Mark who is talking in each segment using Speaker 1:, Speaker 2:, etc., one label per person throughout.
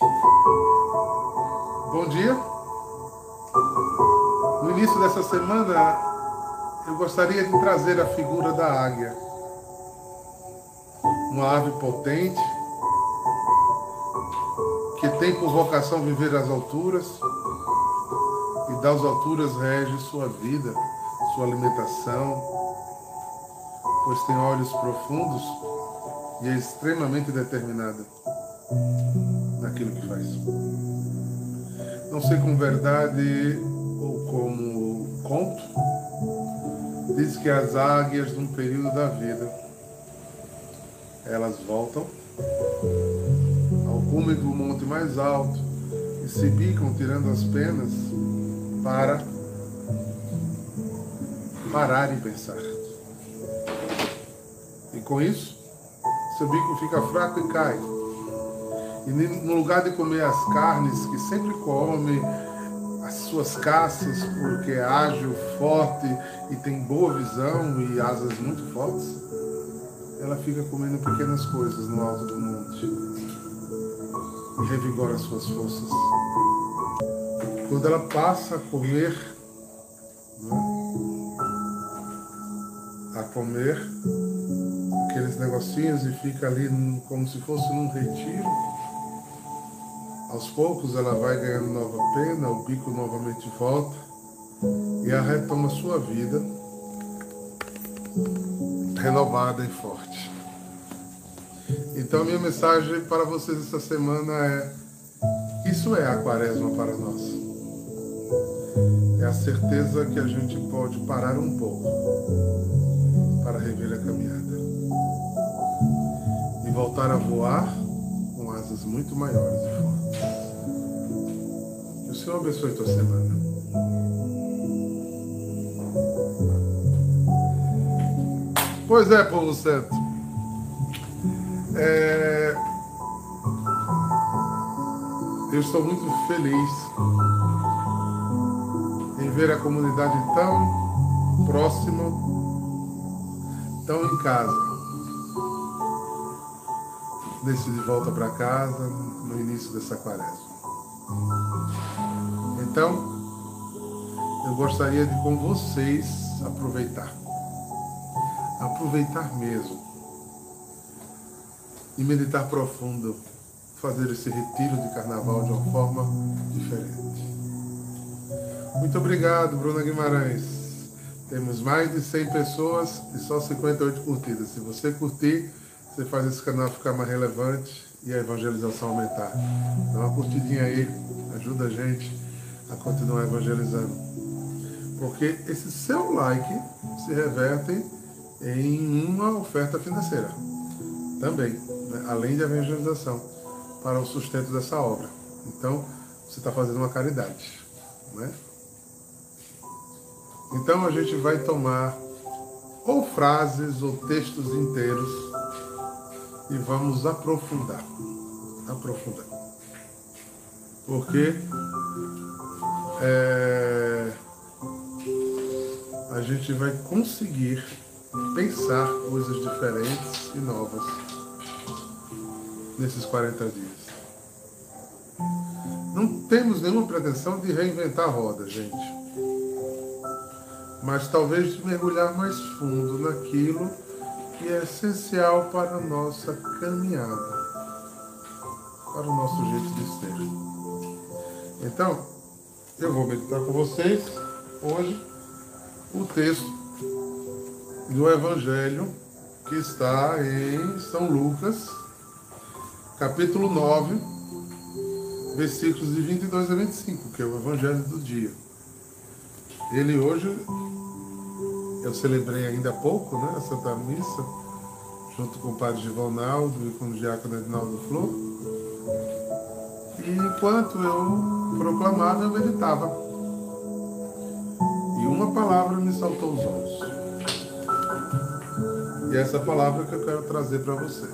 Speaker 1: Bom dia. No início dessa semana, eu gostaria de trazer a figura da águia. Uma ave potente, que tem por vocação viver às alturas e das alturas rege sua vida, sua alimentação, pois tem olhos profundos e é extremamente determinada naquilo que faz. Não sei com verdade ou como conto, diz que as águias, num período da vida, elas voltam ao cume do monte mais alto e se bicam tirando as penas para parar e pensar. E com isso, seu bico fica fraco e cai. E no lugar de comer as carnes que sempre come, as suas caças, porque é ágil, forte e tem boa visão e asas muito fortes, ela fica comendo pequenas coisas no alto do monte e revigora suas forças. Quando ela passa a comer, né, a comer aqueles negocinhos e fica ali como se fosse num retiro, aos poucos ela vai ganhando nova pena, o bico novamente volta e ela retoma sua vida renovada e forte. Então, minha mensagem para vocês essa semana é: isso é a quaresma para nós. É a certeza que a gente pode parar um pouco para rever a caminhada e voltar a voar com asas muito maiores e fortes. Senhor abençoe tua semana. Pois é, povo santo. É... Eu estou muito feliz em ver a comunidade tão próxima, tão em casa. Nesse de volta para casa, no início dessa quaresma. Então, eu gostaria de com vocês aproveitar. Aproveitar mesmo. E meditar profundo. Fazer esse retiro de carnaval de uma forma diferente. Muito obrigado, Bruna Guimarães. Temos mais de 100 pessoas e só 58 curtidas. Se você curtir, você faz esse canal ficar mais relevante e a evangelização aumentar. Dá uma curtidinha aí, ajuda a gente a continuar evangelizando. Porque esse seu like se reverte em uma oferta financeira também, né? além de evangelização, para o sustento dessa obra. Então, você está fazendo uma caridade. Né? Então, a gente vai tomar ou frases ou textos inteiros e vamos aprofundar. Aprofundar. Porque é, a gente vai conseguir pensar coisas diferentes e novas nesses 40 dias. Não temos nenhuma pretensão de reinventar a roda, gente. Mas talvez de mergulhar mais fundo naquilo que é essencial para a nossa caminhada, para o nosso jeito de ser. Então, eu vou meditar com vocês hoje o texto do Evangelho que está em São Lucas, capítulo 9, versículos de 22 a 25, que é o Evangelho do dia. Ele hoje, eu celebrei ainda há pouco, né, a Santa Missa, junto com o Padre Givalnaldo e com o Diácono Edinaldo Flor. E enquanto eu proclamava, eu meditava. E uma palavra me saltou os olhos. E essa palavra que eu quero trazer para você.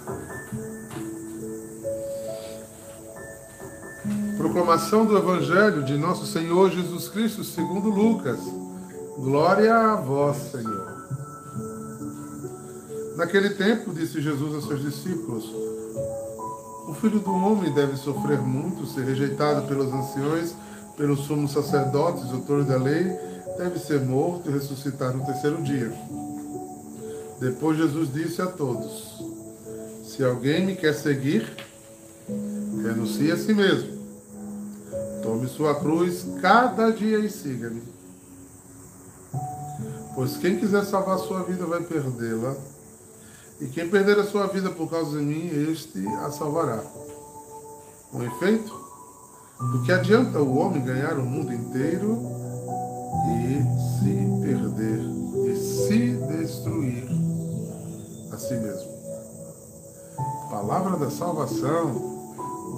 Speaker 1: Proclamação do Evangelho de Nosso Senhor Jesus Cristo, segundo Lucas. Glória a vós, Senhor. Naquele tempo, disse Jesus aos seus discípulos: O filho do homem deve sofrer muito, ser rejeitado pelos anciões, pelos sumos sacerdotes, doutores da lei, deve ser morto e ressuscitar no terceiro dia. Depois Jesus disse a todos: Se alguém me quer seguir, renuncie a si mesmo. Tome sua cruz cada dia e siga-me. Pois quem quiser salvar sua vida vai perdê-la. E quem perder a sua vida por causa de mim, este a salvará. Com efeito, do que adianta o homem ganhar o mundo inteiro e se perder e se destruir a si mesmo? Palavra da salvação,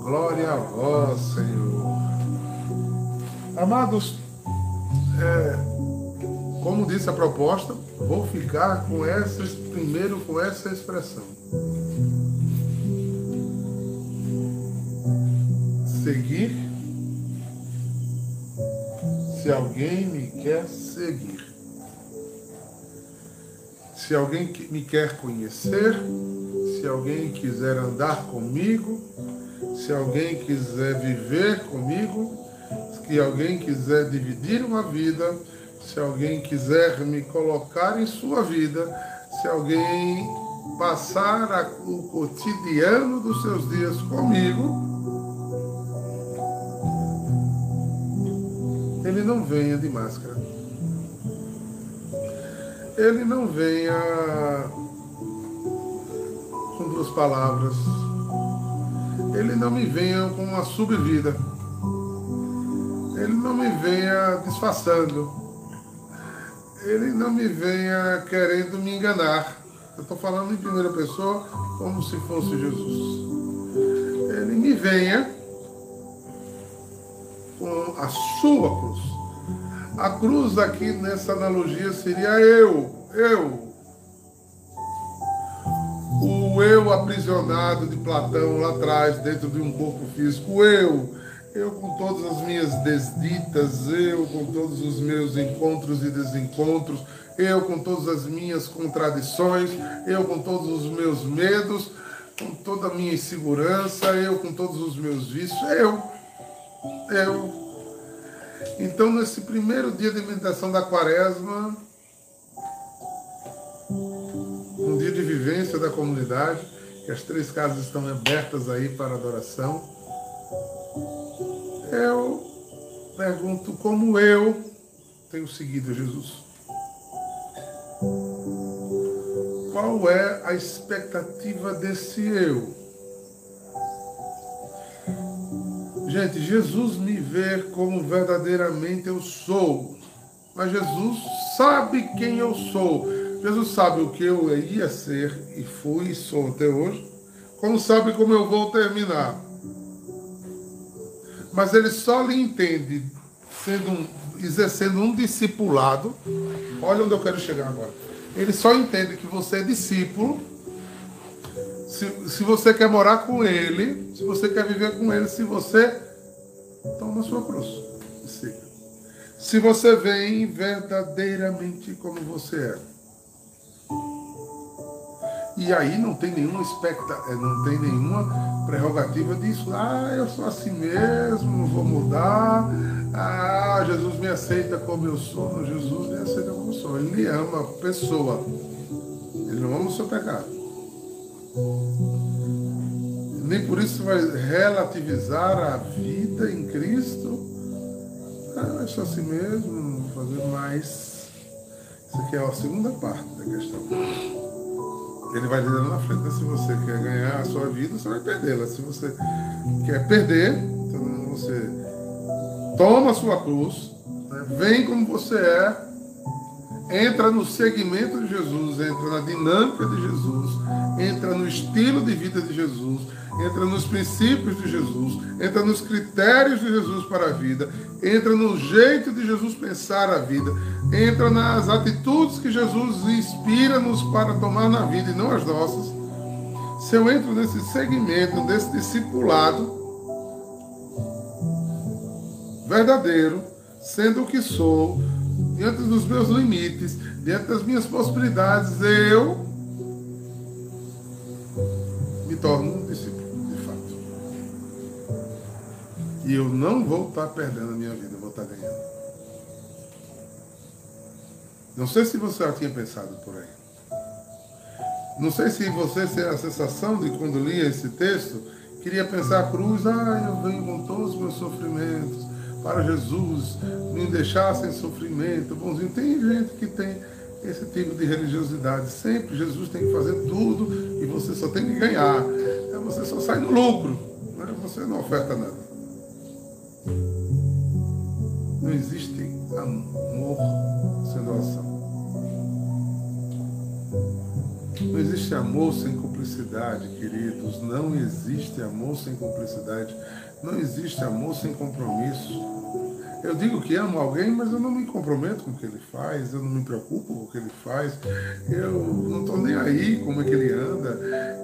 Speaker 1: glória a vós, Senhor. Amados, é, como disse a proposta, vou ficar com essa, primeiro com essa expressão. Seguir se alguém me quer seguir. Se alguém me quer conhecer, se alguém quiser andar comigo, se alguém quiser viver comigo, se alguém quiser dividir uma vida, se alguém quiser me colocar em sua vida, se alguém passar o cotidiano dos seus dias comigo, ele não venha de máscara. Ele não venha com duas palavras. Ele não me venha com uma subvida. Ele não me venha disfarçando ele não me venha querendo me enganar. Eu estou falando em primeira pessoa como se fosse Jesus. Ele me venha com a sua cruz. A cruz aqui nessa analogia seria eu, eu. O eu aprisionado de Platão lá atrás, dentro de um corpo físico, eu eu com todas as minhas desditas, eu com todos os meus encontros e desencontros, eu com todas as minhas contradições, eu com todos os meus medos, com toda a minha insegurança, eu com todos os meus vícios, eu, eu. Então, nesse primeiro dia de meditação da quaresma, um dia de vivência da comunidade, que as três casas estão abertas aí para adoração, eu pergunto como eu tenho seguido Jesus. Qual é a expectativa desse eu? Gente, Jesus me vê como verdadeiramente eu sou. Mas Jesus sabe quem eu sou. Jesus sabe o que eu ia ser e fui e sou até hoje. Como sabe como eu vou terminar mas ele só lhe entende sendo um, exercendo um discipulado. Olha onde eu quero chegar agora. Ele só entende que você é discípulo se, se você quer morar com ele, se você quer viver com ele, se você toma sua cruz e siga. Se você vem verdadeiramente como você é. E aí não tem nenhuma expecta, eh, não tem nenhuma prerrogativa disso. Ah, eu sou assim mesmo, não vou mudar. Ah, Jesus me aceita como eu sou. Não, Jesus me aceita como eu sou. Ele me ama a pessoa. Ele não ama o seu pecado. Nem por isso vai relativizar a vida em Cristo. Ah, eu sou assim mesmo, não vou fazer mais. Isso aqui é a segunda parte da questão. Ele vai dizendo na frente, né? se você quer ganhar a sua vida, você vai perdê-la. Se você quer perder, então você toma a sua cruz, né? vem como você é, entra no segmento de Jesus, entra na dinâmica de Jesus, entra no estilo de vida de Jesus, entra nos princípios de Jesus, entra nos critérios de Jesus para a vida, entra no jeito de Jesus pensar a vida, entra nas atitudes que Jesus inspira-nos para tomar na vida e não as nossas. Se eu entro nesse segmento, nesse discipulado verdadeiro, sendo o que sou, diante dos meus limites, diante das minhas possibilidades, eu me torno um discípulo, de fato. E eu não vou estar perdendo a minha vida, vou estar ganhando. Não sei se você já tinha pensado por aí. Não sei se você tem a sensação de quando lia esse texto, queria pensar a cruz, ah, eu venho com todos os meus sofrimentos para Jesus, me deixar sem sofrimento, bonzinho. Tem gente que tem esse tipo de religiosidade. Sempre Jesus tem que fazer tudo e você só tem que ganhar. É, você só sai no lucro, né? você não oferta nada. Não existe amor sem doação. Não existe amor sem cumplicidade, queridos. Não existe amor sem cumplicidade. Não existe amor sem compromisso. Eu digo que amo alguém, mas eu não me comprometo com o que ele faz, eu não me preocupo com o que ele faz, eu não estou nem aí como é que ele anda,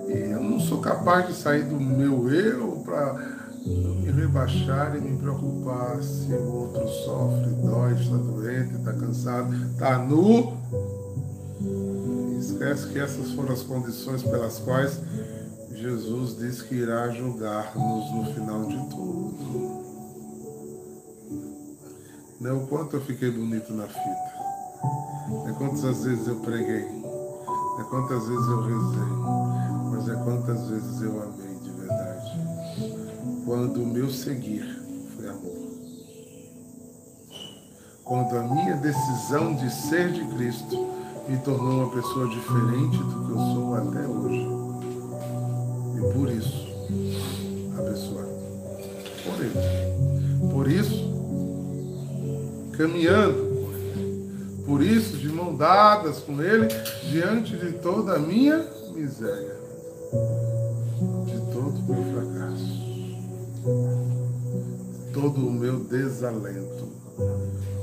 Speaker 1: e eu não sou capaz de sair do meu eu para me rebaixar e me preocupar se o outro sofre, dói, está doente, está cansado, está nu. Esquece que essas foram as condições pelas quais Jesus disse que irá julgar-nos no final de tudo. Não é o quanto eu fiquei bonito na fita. É quantas vezes eu preguei. É quantas vezes eu rezei. Mas é quantas vezes eu amei de verdade. Quando o meu seguir foi amor. Quando a minha decisão de ser de Cristo me tornou uma pessoa diferente do que eu sou até hoje. E por isso, abençoar. Por ele. Por isso, caminhando Por isso, de mão dadas com Ele, diante de toda a minha miséria, de todo o meu fracasso, todo o meu desalento,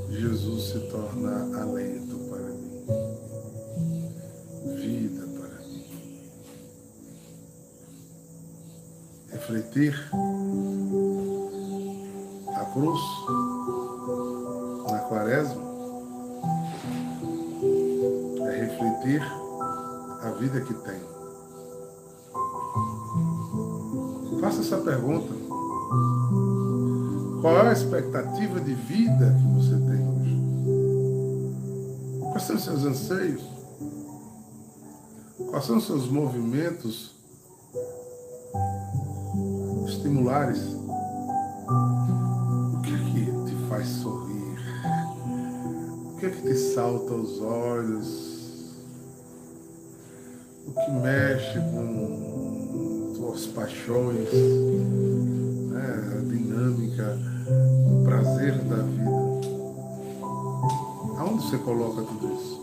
Speaker 1: Jesus se torna alento Refletir a cruz quaresma é refletir a vida que tem. Faça essa pergunta. Qual é a expectativa de vida que você tem hoje? Quais são os seus anseios? Quais são os seus movimentos estimulares? O que é que te faz sorrir? O que é que te salta aos olhos? O que mexe com tuas paixões, né? a dinâmica, o prazer da vida? Aonde você coloca tudo isso?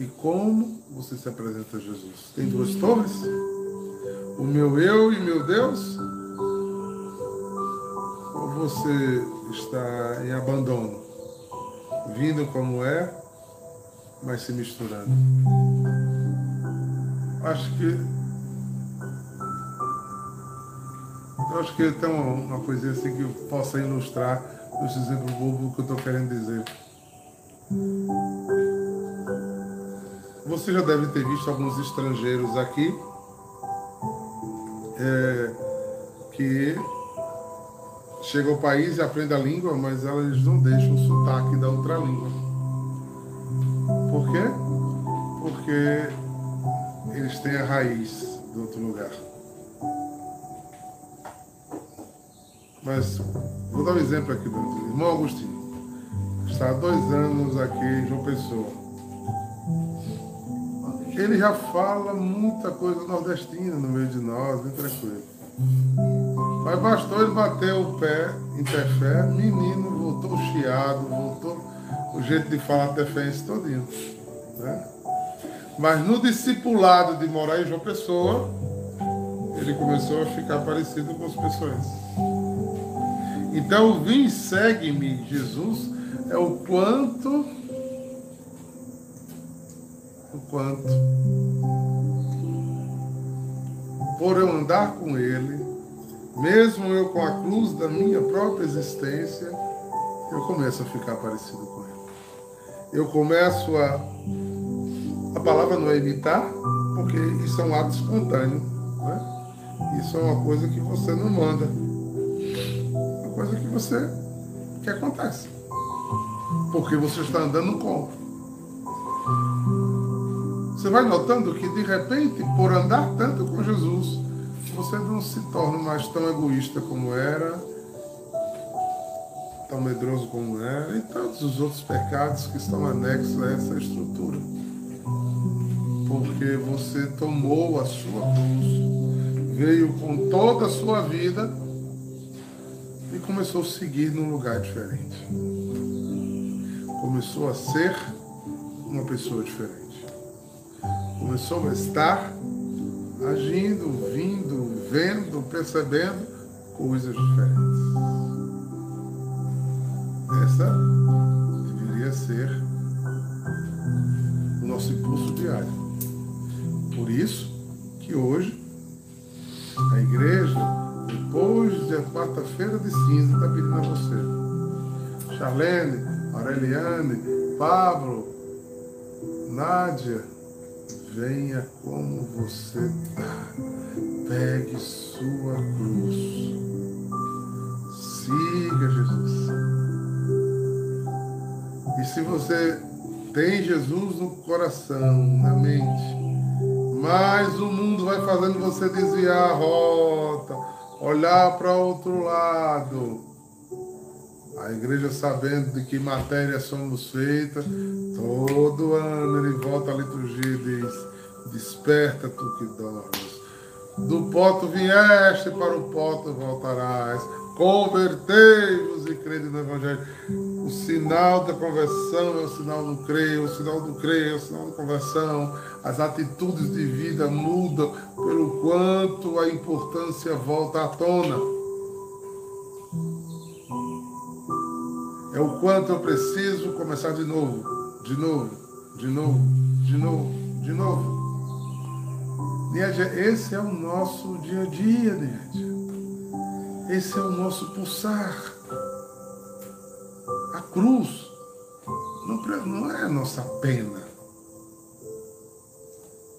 Speaker 1: E como você se apresenta a Jesus? Tem duas torres? O meu eu e meu Deus? Ou você está em abandono? vindo como é, mas se misturando. Acho que. Eu acho que tem uma, uma coisinha assim que eu possa ilustrar esse exemplo bobo que eu estou querendo dizer. Você já deve ter visto alguns estrangeiros aqui é, que chega ao país e aprende a língua, mas elas não deixam o sotaque da outra língua. Por quê? Porque eles têm a raiz do outro lugar. Mas vou dar um exemplo aqui do irmão Agostinho. Está há dois anos aqui em João Pessoa. Ele já fala muita coisa nordestina no meio de nós, bem tranquilo. Mas bastou ele bater o pé em Tefé, menino voltou chiado, voltou o jeito de falar tefense todinho. Né? Mas no discipulado de morar em João Pessoa, ele começou a ficar parecido com as pessoas. Então, vim segue-me, Jesus, é o quanto, o quanto, por eu andar com ele, mesmo eu com a cruz da minha própria existência, eu começo a ficar parecido com ele. Eu começo a. A palavra não é imitar, porque isso é um ato espontâneo. Né? Isso é uma coisa que você não manda. coisa que você que acontece. Porque você está andando com. Você vai notando que de repente, por andar tanto com Jesus, você não se torna mais tão egoísta como era, tão medroso como era, e todos os outros pecados que estão anexos a essa estrutura. Porque você tomou a sua cruz, veio com toda a sua vida e começou a seguir num lugar diferente. Começou a ser uma pessoa diferente. Começou a estar agindo, vindo, vendo, percebendo coisas diferentes. Essa deveria ser o nosso impulso diário. Por isso que hoje a igreja, depois da quarta-feira de cinza, está pedindo a você. Charlene, Aureliane, Pablo, Nádia, venha como você está. Pegue sua cruz. Siga Jesus. E se você tem Jesus no coração, na mente, mas o mundo vai fazendo você desviar a rota, olhar para outro lado. A igreja sabendo de que matéria somos feitas, todo ano ele volta à liturgia e diz, desperta tu que dormes. Do poto vieste, para o poto voltarás Convertei-vos e crede no Evangelho. O sinal da conversão é o sinal do creio, o sinal do creio é o sinal da conversão. As atitudes de vida mudam pelo quanto a importância volta à tona. É o quanto eu preciso começar de novo, de novo, de novo, de novo, de novo. Esse é o nosso dia a dia, Nédia. Esse é o nosso pulsar. A cruz não é a nossa pena.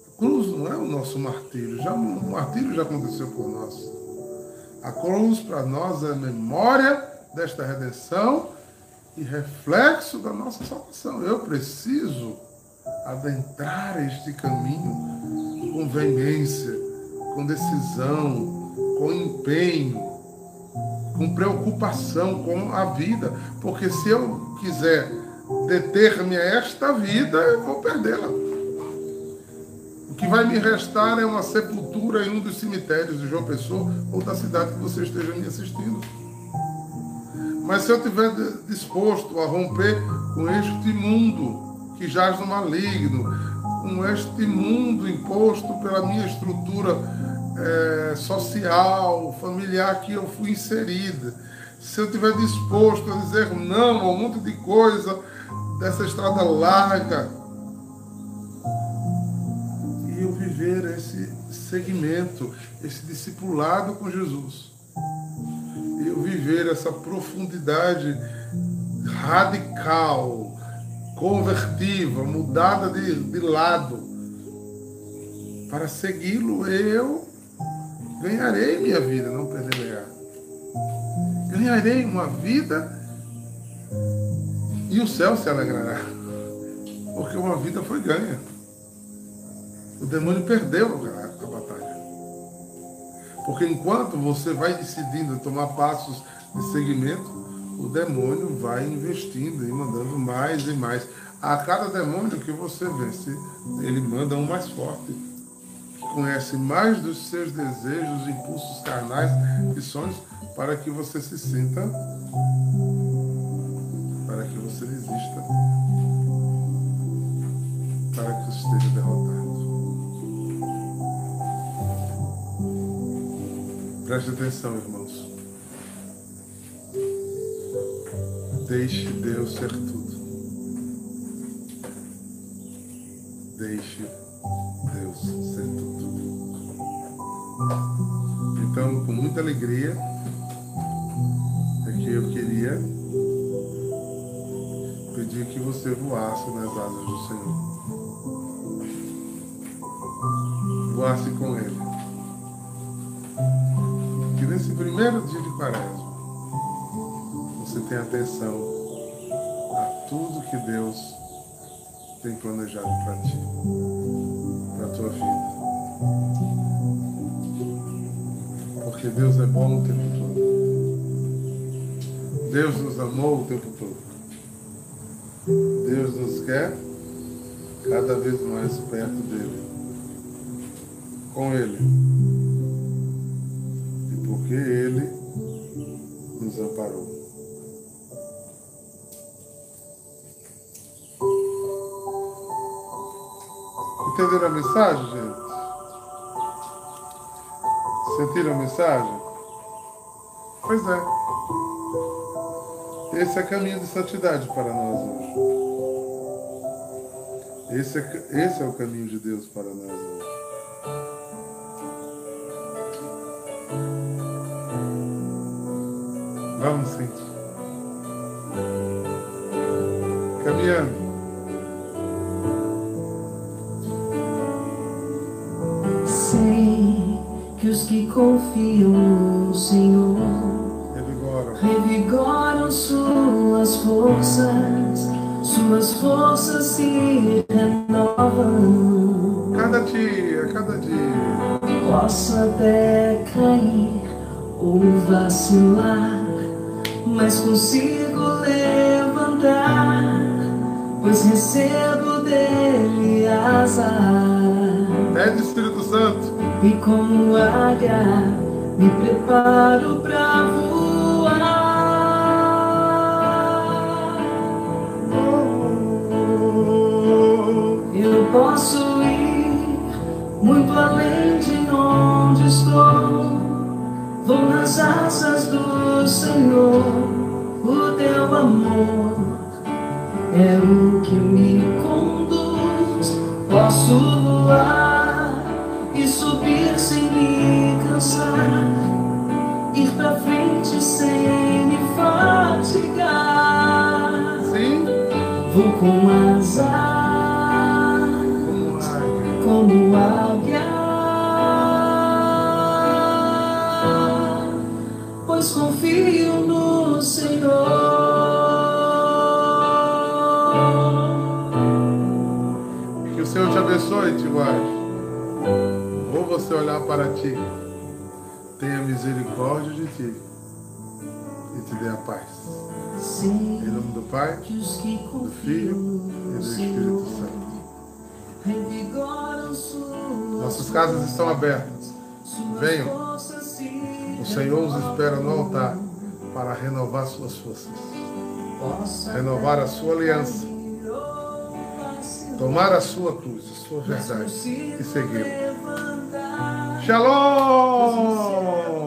Speaker 1: A cruz não é o nosso martírio. Já, o martírio já aconteceu por nós. A cruz para nós é memória desta redenção e reflexo da nossa salvação. Eu preciso adentrar este caminho com veemência, com decisão, com empenho, com preocupação com a vida, porque se eu quiser deter-me a esta vida, eu vou perdê-la. O que vai me restar é uma sepultura em um dos cemitérios de João Pessoa ou da cidade que você esteja me assistindo. Mas se eu estiver disposto a romper com este mundo que jaz no maligno, com este mundo imposto pela minha estrutura é, social, familiar que eu fui inserida, se eu estiver disposto a dizer não a um monte de coisa dessa estrada larga, e eu viver esse segmento, esse discipulado com Jesus, viver essa profundidade radical, convertiva, mudada de, de lado, para segui-lo, eu ganharei minha vida, não perderei. Ganharei uma vida e o céu se alegrará. Porque uma vida foi ganha. O demônio perdeu a, batalha. Porque enquanto você vai decidindo tomar passos de seguimento, o demônio vai investindo e mandando mais e mais. A cada demônio que você vence, ele manda um mais forte conhece mais dos seus desejos, impulsos carnais e sonhos para que você se sinta, para que você resista, para que você esteja derrotado. Preste atenção, irmãos. Deixe Deus ser tudo. Deixe Deus ser tudo. Então, com muita alegria, é que eu queria pedir que você voasse nas asas do Senhor. Voasse com Ele. Primeiro dia de quaresma, você tenha atenção a tudo que Deus tem planejado para ti, para a tua vida. Porque Deus é bom o tempo todo. Deus nos amou o tempo todo. Deus nos quer cada vez mais perto dele. Com ele. Porque ele nos amparou. Entenderam a mensagem, gente? Sentiram a mensagem? Pois é. Esse é caminho de santidade para nós hoje. Esse é, esse é o caminho de Deus para nós hoje. Vamos sim. Caminhando.
Speaker 2: Sei que os que confiam no Senhor
Speaker 1: Revigoram.
Speaker 2: revigoram suas forças, suas forças se renovam.
Speaker 1: Cada dia, cada dia.
Speaker 2: Posso até cair ou vacilar, mas consigo levantar, pois recebo dele asas.
Speaker 1: Pede Espírito Santo.
Speaker 2: E como águia me preparo pra voar. Eu posso ir muito além de onde estou. Vou nas asas do Senhor,
Speaker 1: guarde. Ou você olhar para ti, tenha misericórdia de ti e te dê a paz.
Speaker 2: Sei
Speaker 1: Em nome do Pai, do Filho e do Espírito Santo. Nossas casas estão abertas. Venham. O Senhor os espera no altar para renovar suas forças, renovar a sua aliança, tomar a sua cruz, a sua verdade e
Speaker 2: seguir.
Speaker 1: Shalom!